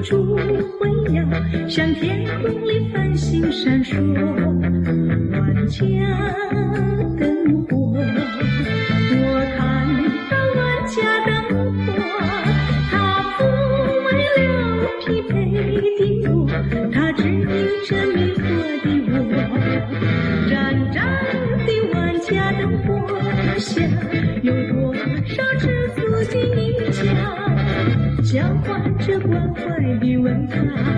烛辉耀，像天空里繁星闪烁。万家灯火，这关怀的温暖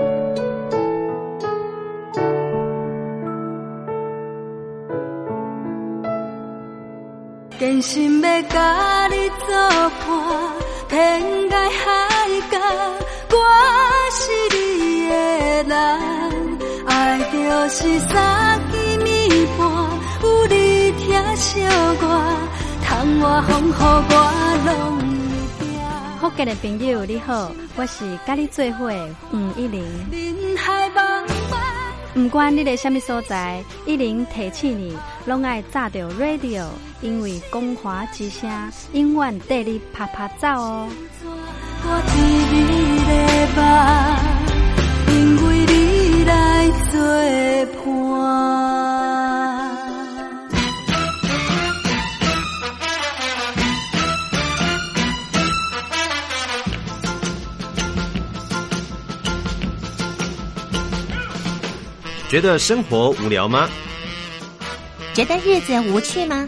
真心要甲你作伴，天涯海角，我是你的人。爱就是三更暝半，有你听惜我，窗外风雨我拢会惊。福建的朋友你好，我是甲你做伙的黄一玲。人海茫茫。不管你在什么所在，一零提醒你，拢爱炸着 radio，因为光华之声永远带你啪啪走哦。我知你的梦，因为你来作伴。觉得生活无聊吗？觉得日子无趣吗？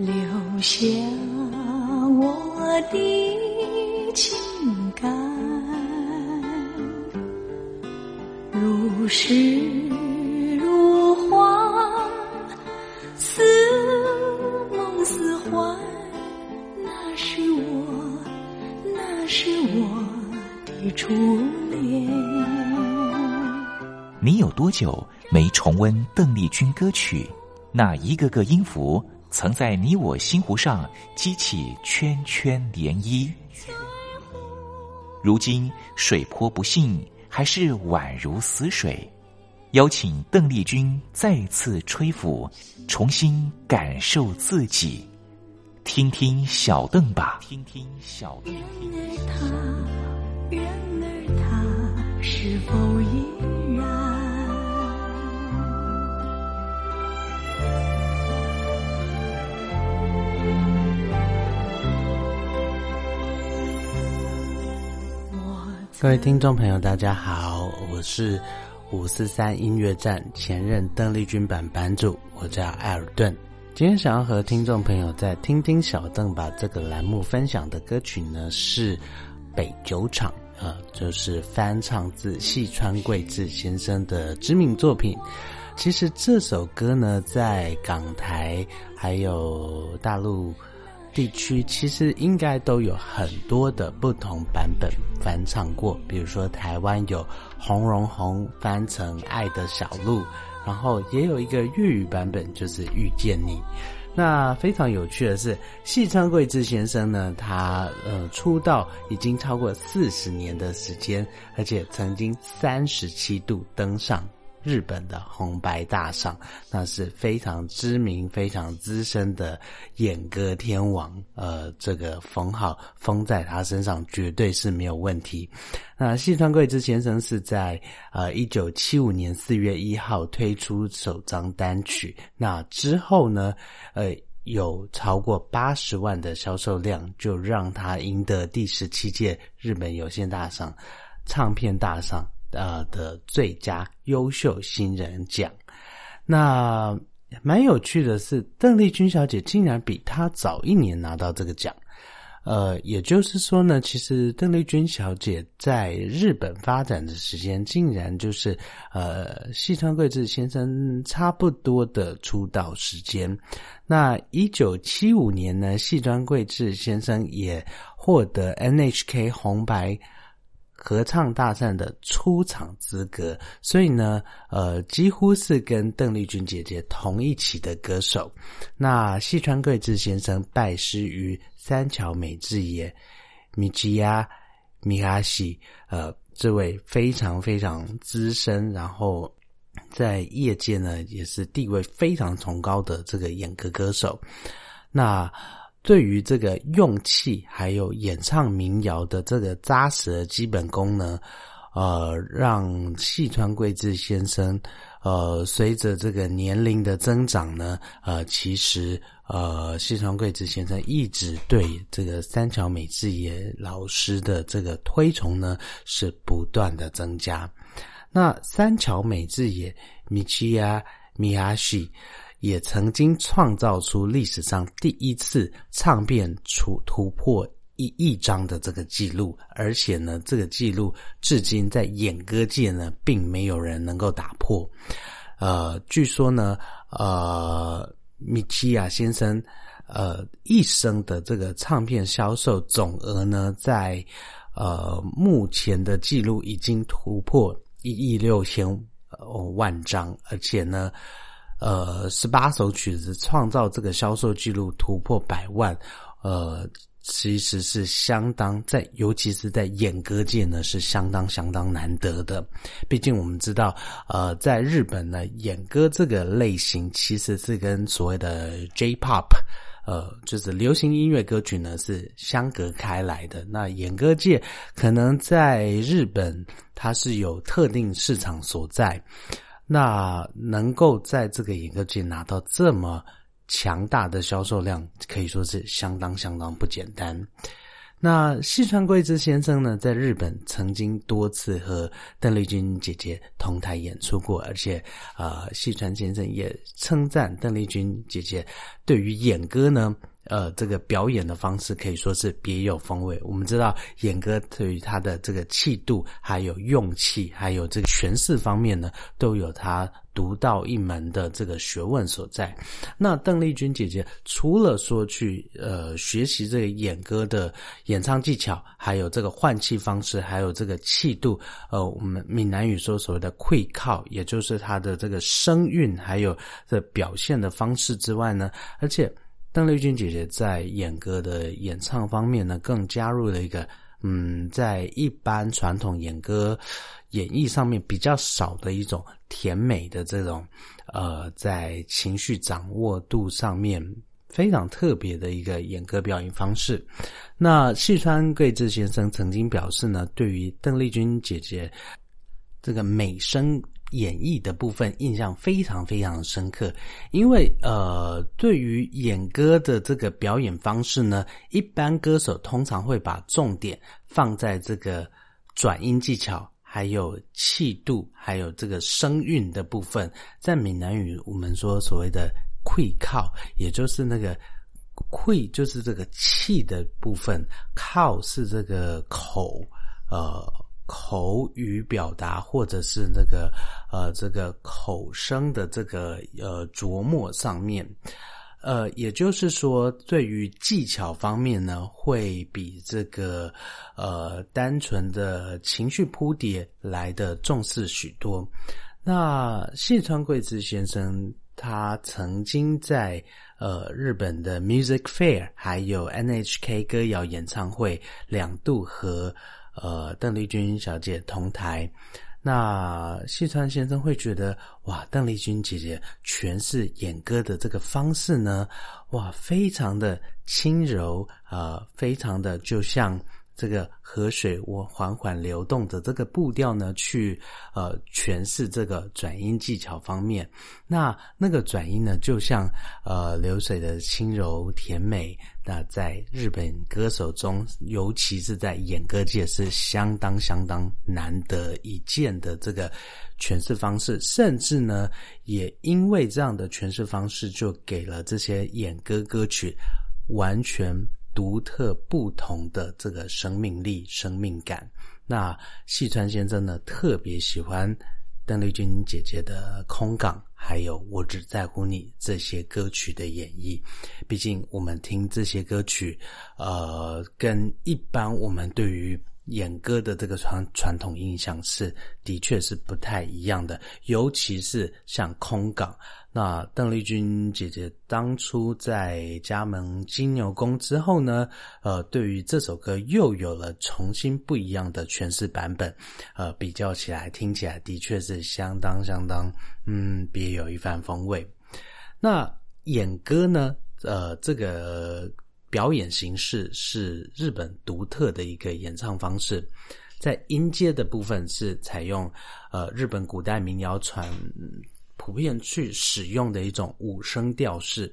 留下我的情感，如诗如画，似梦似幻，那是我，那是我的。初恋。你有多久没重温邓丽君歌曲？那一个个音符，曾在你我心湖上激起圈圈涟漪。如今水波不兴，还是宛如死水。邀请邓丽君再次吹拂，重新感受自己。听听小邓吧，听听小邓。然而他是否依各位听众朋友，大家好，我是五四三音乐站前任邓丽君版版主，我叫艾尔顿。今天想要和听众朋友在听听小邓把这个栏目分享的歌曲呢是。北酒厂啊，就是翻唱自细川贵志先生的知名作品。其实这首歌呢，在港台还有大陆地区，其实应该都有很多的不同版本翻唱过。比如说台湾有洪荣宏翻成《爱的小路》，然后也有一个粤语版本，就是《遇见你》。那非常有趣的是，细川贵志先生呢，他呃出道已经超过四十年的时间，而且曾经三十七度登上日本的红白大赏，那是非常知名、非常资深的演歌天王。呃，这个封号封在他身上绝对是没有问题。那细川贵之先生是在呃一九七五年四月一号推出首张单曲，那之后呢，呃有超过八十万的销售量，就让他赢得第十七届日本有线大赏唱片大赏呃的最佳优秀新人奖。那蛮有趣的是，邓丽君小姐竟然比他早一年拿到这个奖。呃，也就是说呢，其实邓丽君小姐在日本发展的时间，竟然就是呃，细川贵志先生差不多的出道时间。那一九七五年呢，细川贵志先生也获得 NHK 红白合唱大赛的出场资格，所以呢，呃，几乎是跟邓丽君姐姐同一期的歌手。那细川贵志先生拜师于三桥美智也、米吉亚、米哈西，呃，这位非常非常资深，然后在业界呢也是地位非常崇高的这个演歌歌手。那对于这个用气还有演唱民谣的这个扎实的基本功呢，呃，让细川贵志先生，呃，随着这个年龄的增长呢，呃，其实呃，细川贵志先生一直对这个三桥美智也老师的这个推崇呢，是不断的增加。那三桥美智也米奇亚米亚西。也曾经创造出历史上第一次唱片出突破一亿张的这个记录，而且呢，这个记录至今在演歌界呢，并没有人能够打破。呃，据说呢，呃，米奇亚先生，呃，一生的这个唱片销售总额呢，在呃目前的记录已经突破一亿六千万张，而且呢。呃，十八首曲子创造这个销售记录突破百万，呃，其实是相当在，尤其是在演歌界呢，是相当相当难得的。毕竟我们知道，呃，在日本呢，演歌这个类型其实是跟所谓的 J-pop，呃，就是流行音乐歌曲呢是相隔开来的。那演歌界可能在日本，它是有特定市场所在。那能够在这个演歌界拿到这么强大的销售量，可以说是相当相当不简单。那细川贵之先生呢，在日本曾经多次和邓丽君姐姐同台演出过，而且啊，细川先生也称赞邓丽君姐姐对于演歌呢。呃，这个表演的方式可以说是别有风味。我们知道，演歌对于他的这个气度、还有用气、还有这个诠释方面呢，都有他独到一门的这个学问所在。那邓丽君姐姐除了说去呃学习这个演歌的演唱技巧，还有这个换气方式，还有这个气度，呃，我们闽南语说所谓的会靠，也就是他的这个声韵，还有这表现的方式之外呢，而且。邓丽君姐姐在演歌的演唱方面呢，更加入了一个嗯，在一般传统演歌演绎上面比较少的一种甜美的这种呃，在情绪掌握度上面非常特别的一个演歌表演方式。那细川贵志先生曾经表示呢，对于邓丽君姐姐这个美声。演绎的部分印象非常非常深刻，因为呃，对于演歌的这个表演方式呢，一般歌手通常会把重点放在这个转音技巧，还有气度，还有这个声韵的部分。在闽南语，我们说所谓的“溃靠”，也就是那个“溃”就是这个气的部分，“靠”是这个口，呃。口语表达，或者是那个呃，这个口声的这个呃琢磨上面，呃，也就是说，对于技巧方面呢，会比这个呃单纯的情绪铺叠来的重视许多。那谢川贵之先生，他曾经在呃日本的 Music Fair，还有 NHK 歌谣演唱会两度和。呃，邓丽君小姐同台，那细川先生会觉得哇，邓丽君姐姐诠释演歌的这个方式呢，哇，非常的轻柔啊，非常的就像。这个河水我缓缓流动的这个步调呢，去呃诠释这个转音技巧方面，那那个转音呢，就像呃流水的轻柔甜美。那在日本歌手中，尤其是在演歌界，是相当相当难得一见的这个诠释方式。甚至呢，也因为这样的诠释方式，就给了这些演歌歌曲完全。独特不同的这个生命力、生命感。那细川先生呢，特别喜欢邓丽君姐姐的《空港》，还有《我只在乎你》这些歌曲的演绎。毕竟我们听这些歌曲，呃，跟一般我们对于演歌的这个传传统印象是的确是不太一样的，尤其是像《空港》。那邓丽君姐姐当初在加盟金牛宫之后呢，呃，对于这首歌又有了重新不一样的诠释版本，呃，比较起来听起来的确是相当相当，嗯，别有一番风味。那演歌呢，呃，这个表演形式是日本独特的一个演唱方式，在音阶的部分是采用呃日本古代民谣传。普遍去使用的一种五声调式，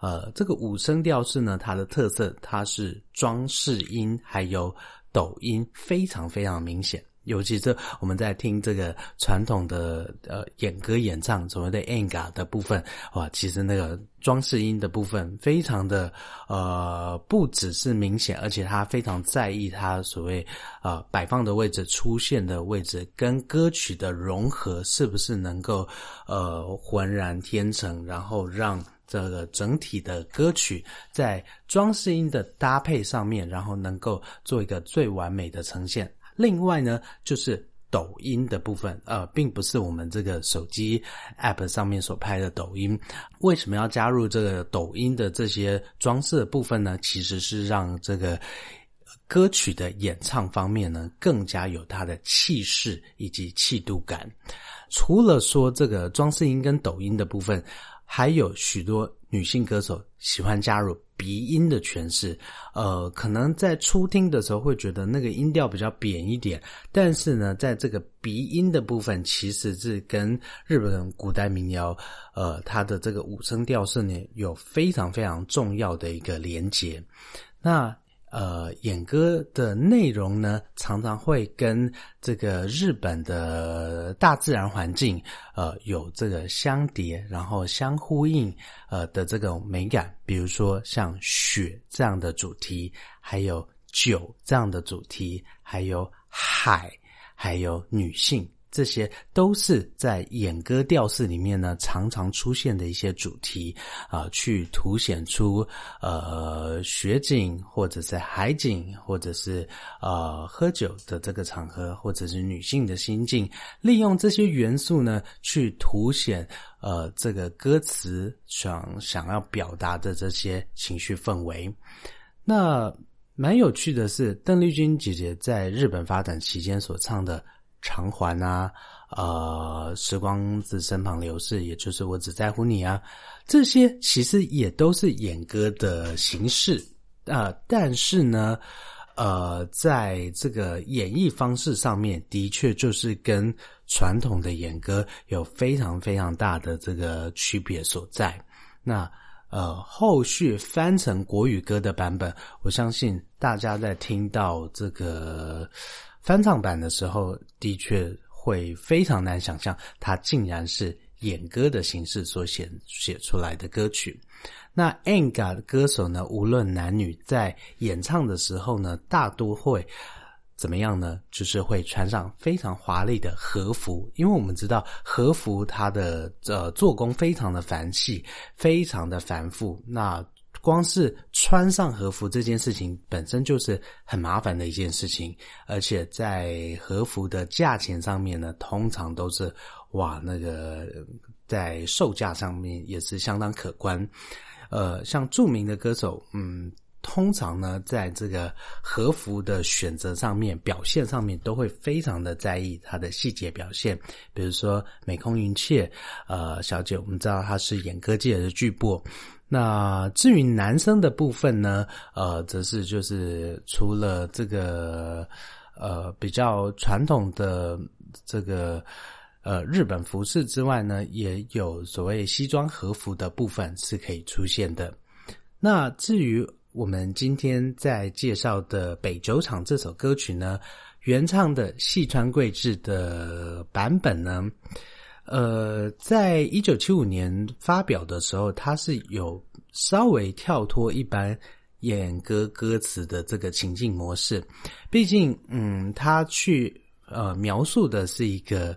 呃，这个五声调式呢，它的特色它是装饰音还有抖音非常非常明显。尤其是我们在听这个传统的呃演歌演唱所谓的 anga 的部分，哇，其实那个装饰音的部分非常的呃不只是明显，而且他非常在意他所谓呃摆放的位置、出现的位置跟歌曲的融合是不是能够呃浑然天成，然后让这个整体的歌曲在装饰音的搭配上面，然后能够做一个最完美的呈现。另外呢，就是抖音的部分，呃，并不是我们这个手机 App 上面所拍的抖音。为什么要加入这个抖音的这些装饰部分呢？其实是让这个歌曲的演唱方面呢，更加有它的气势以及气度感。除了说这个装饰音跟抖音的部分。还有许多女性歌手喜欢加入鼻音的诠释，呃，可能在初听的时候会觉得那个音调比较扁一点，但是呢，在这个鼻音的部分，其实是跟日本古代民谣，呃，它的这个五声调式呢，有非常非常重要的一个连接。那。呃，演歌的内容呢，常常会跟这个日本的大自然环境，呃，有这个相叠，然后相呼应，呃的这种美感。比如说像雪这样的主题，还有酒这样的主题，还有海，还有女性。这些都是在演歌调式里面呢，常常出现的一些主题啊，去凸显出呃雪景，或者是海景，或者是呃喝酒的这个场合，或者是女性的心境，利用这些元素呢，去凸显呃这个歌词想想要表达的这些情绪氛围。那蛮有趣的是，邓丽君姐姐在日本发展期间所唱的。偿还啊，呃，时光自身旁流逝，也就是我只在乎你啊，这些其实也都是演歌的形式啊，但是呢，呃，在这个演绎方式上面，的确就是跟传统的演歌有非常非常大的这个区别所在。那呃，后续翻成国语歌的版本，我相信大家在听到这个。翻唱版的时候，的确会非常难想象，它竟然是演歌的形式所写写出来的歌曲。那 Anga 的歌手呢，无论男女，在演唱的时候呢，大多会怎么样呢？就是会穿上非常华丽的和服，因为我们知道和服它的呃做工非常的繁细，非常的繁复。那光是穿上和服这件事情本身就是很麻烦的一件事情，而且在和服的价钱上面呢，通常都是哇，那个在售价上面也是相当可观。呃，像著名的歌手，嗯，通常呢，在这个和服的选择上面、表现上面，都会非常的在意它的细节表现。比如说美空云雀，呃，小姐，我们知道她是演歌界的巨擘。那至于男生的部分呢？呃，则是就是除了这个呃比较传统的这个呃日本服饰之外呢，也有所谓西装和服的部分是可以出现的。那至于我们今天在介绍的《北酒厂》这首歌曲呢，原唱的细川贵志的版本呢？呃，在一九七五年发表的时候，它是有稍微跳脱一般演歌歌词的这个情境模式。毕竟，嗯，他去呃描述的是一个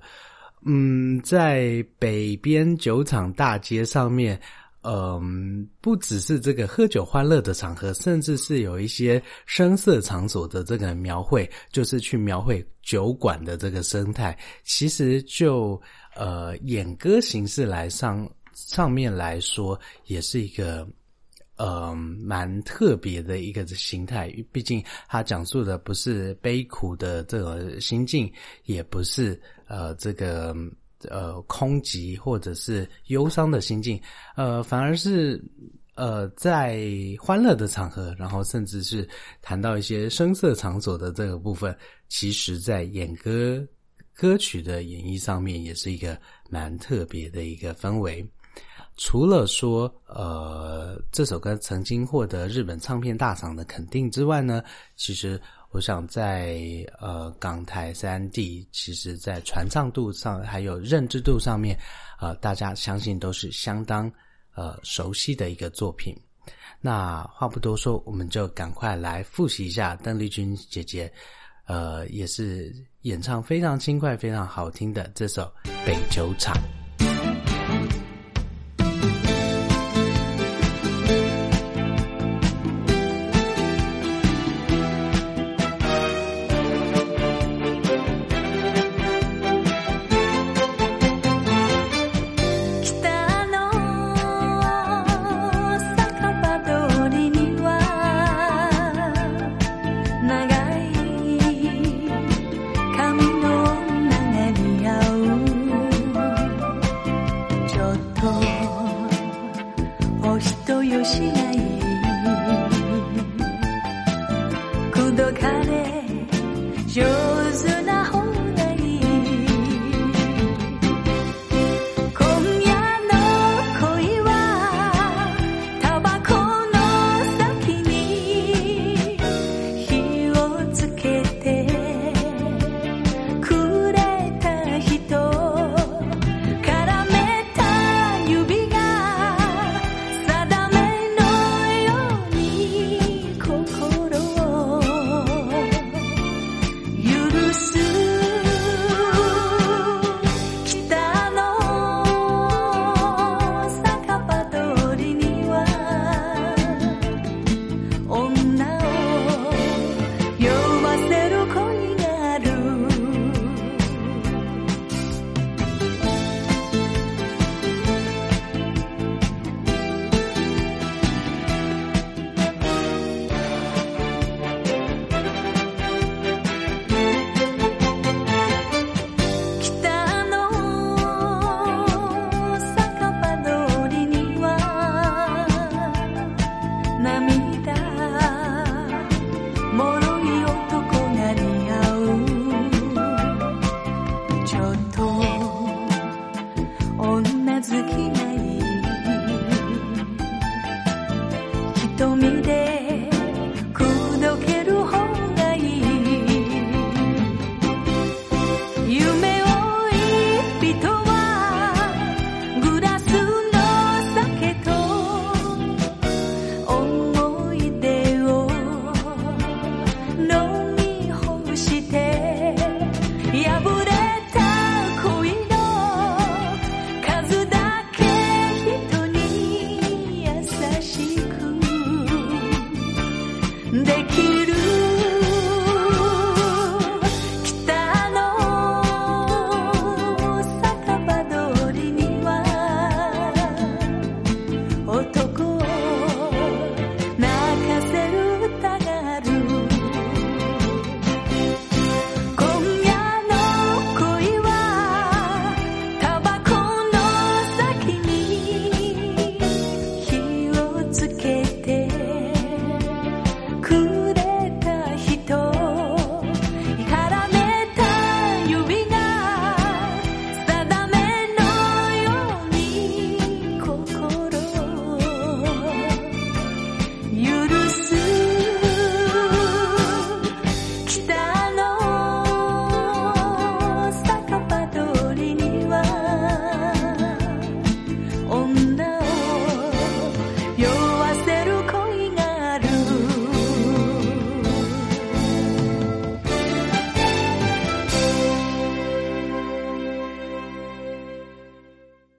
嗯，在北边酒厂大街上面，嗯，不只是这个喝酒欢乐的场合，甚至是有一些声色场所的这个描绘，就是去描绘酒馆的这个生态。其实就呃演歌形式来上上面来说，也是一个。呃，蛮特别的一个形态，毕竟它讲述的不是悲苦的这个心境，也不是呃这个呃空寂或者是忧伤的心境，呃，反而是呃在欢乐的场合，然后甚至是谈到一些声色场所的这个部分，其实在演歌歌曲的演绎上面，也是一个蛮特别的一个氛围。除了说，呃，这首歌曾经获得日本唱片大赏的肯定之外呢，其实我想在呃港台三地，其实在传唱度上还有认知度上面，呃，大家相信都是相当呃熟悉的一个作品。那话不多说，我们就赶快来复习一下邓丽君姐姐，呃，也是演唱非常轻快、非常好听的这首《北酒厂》。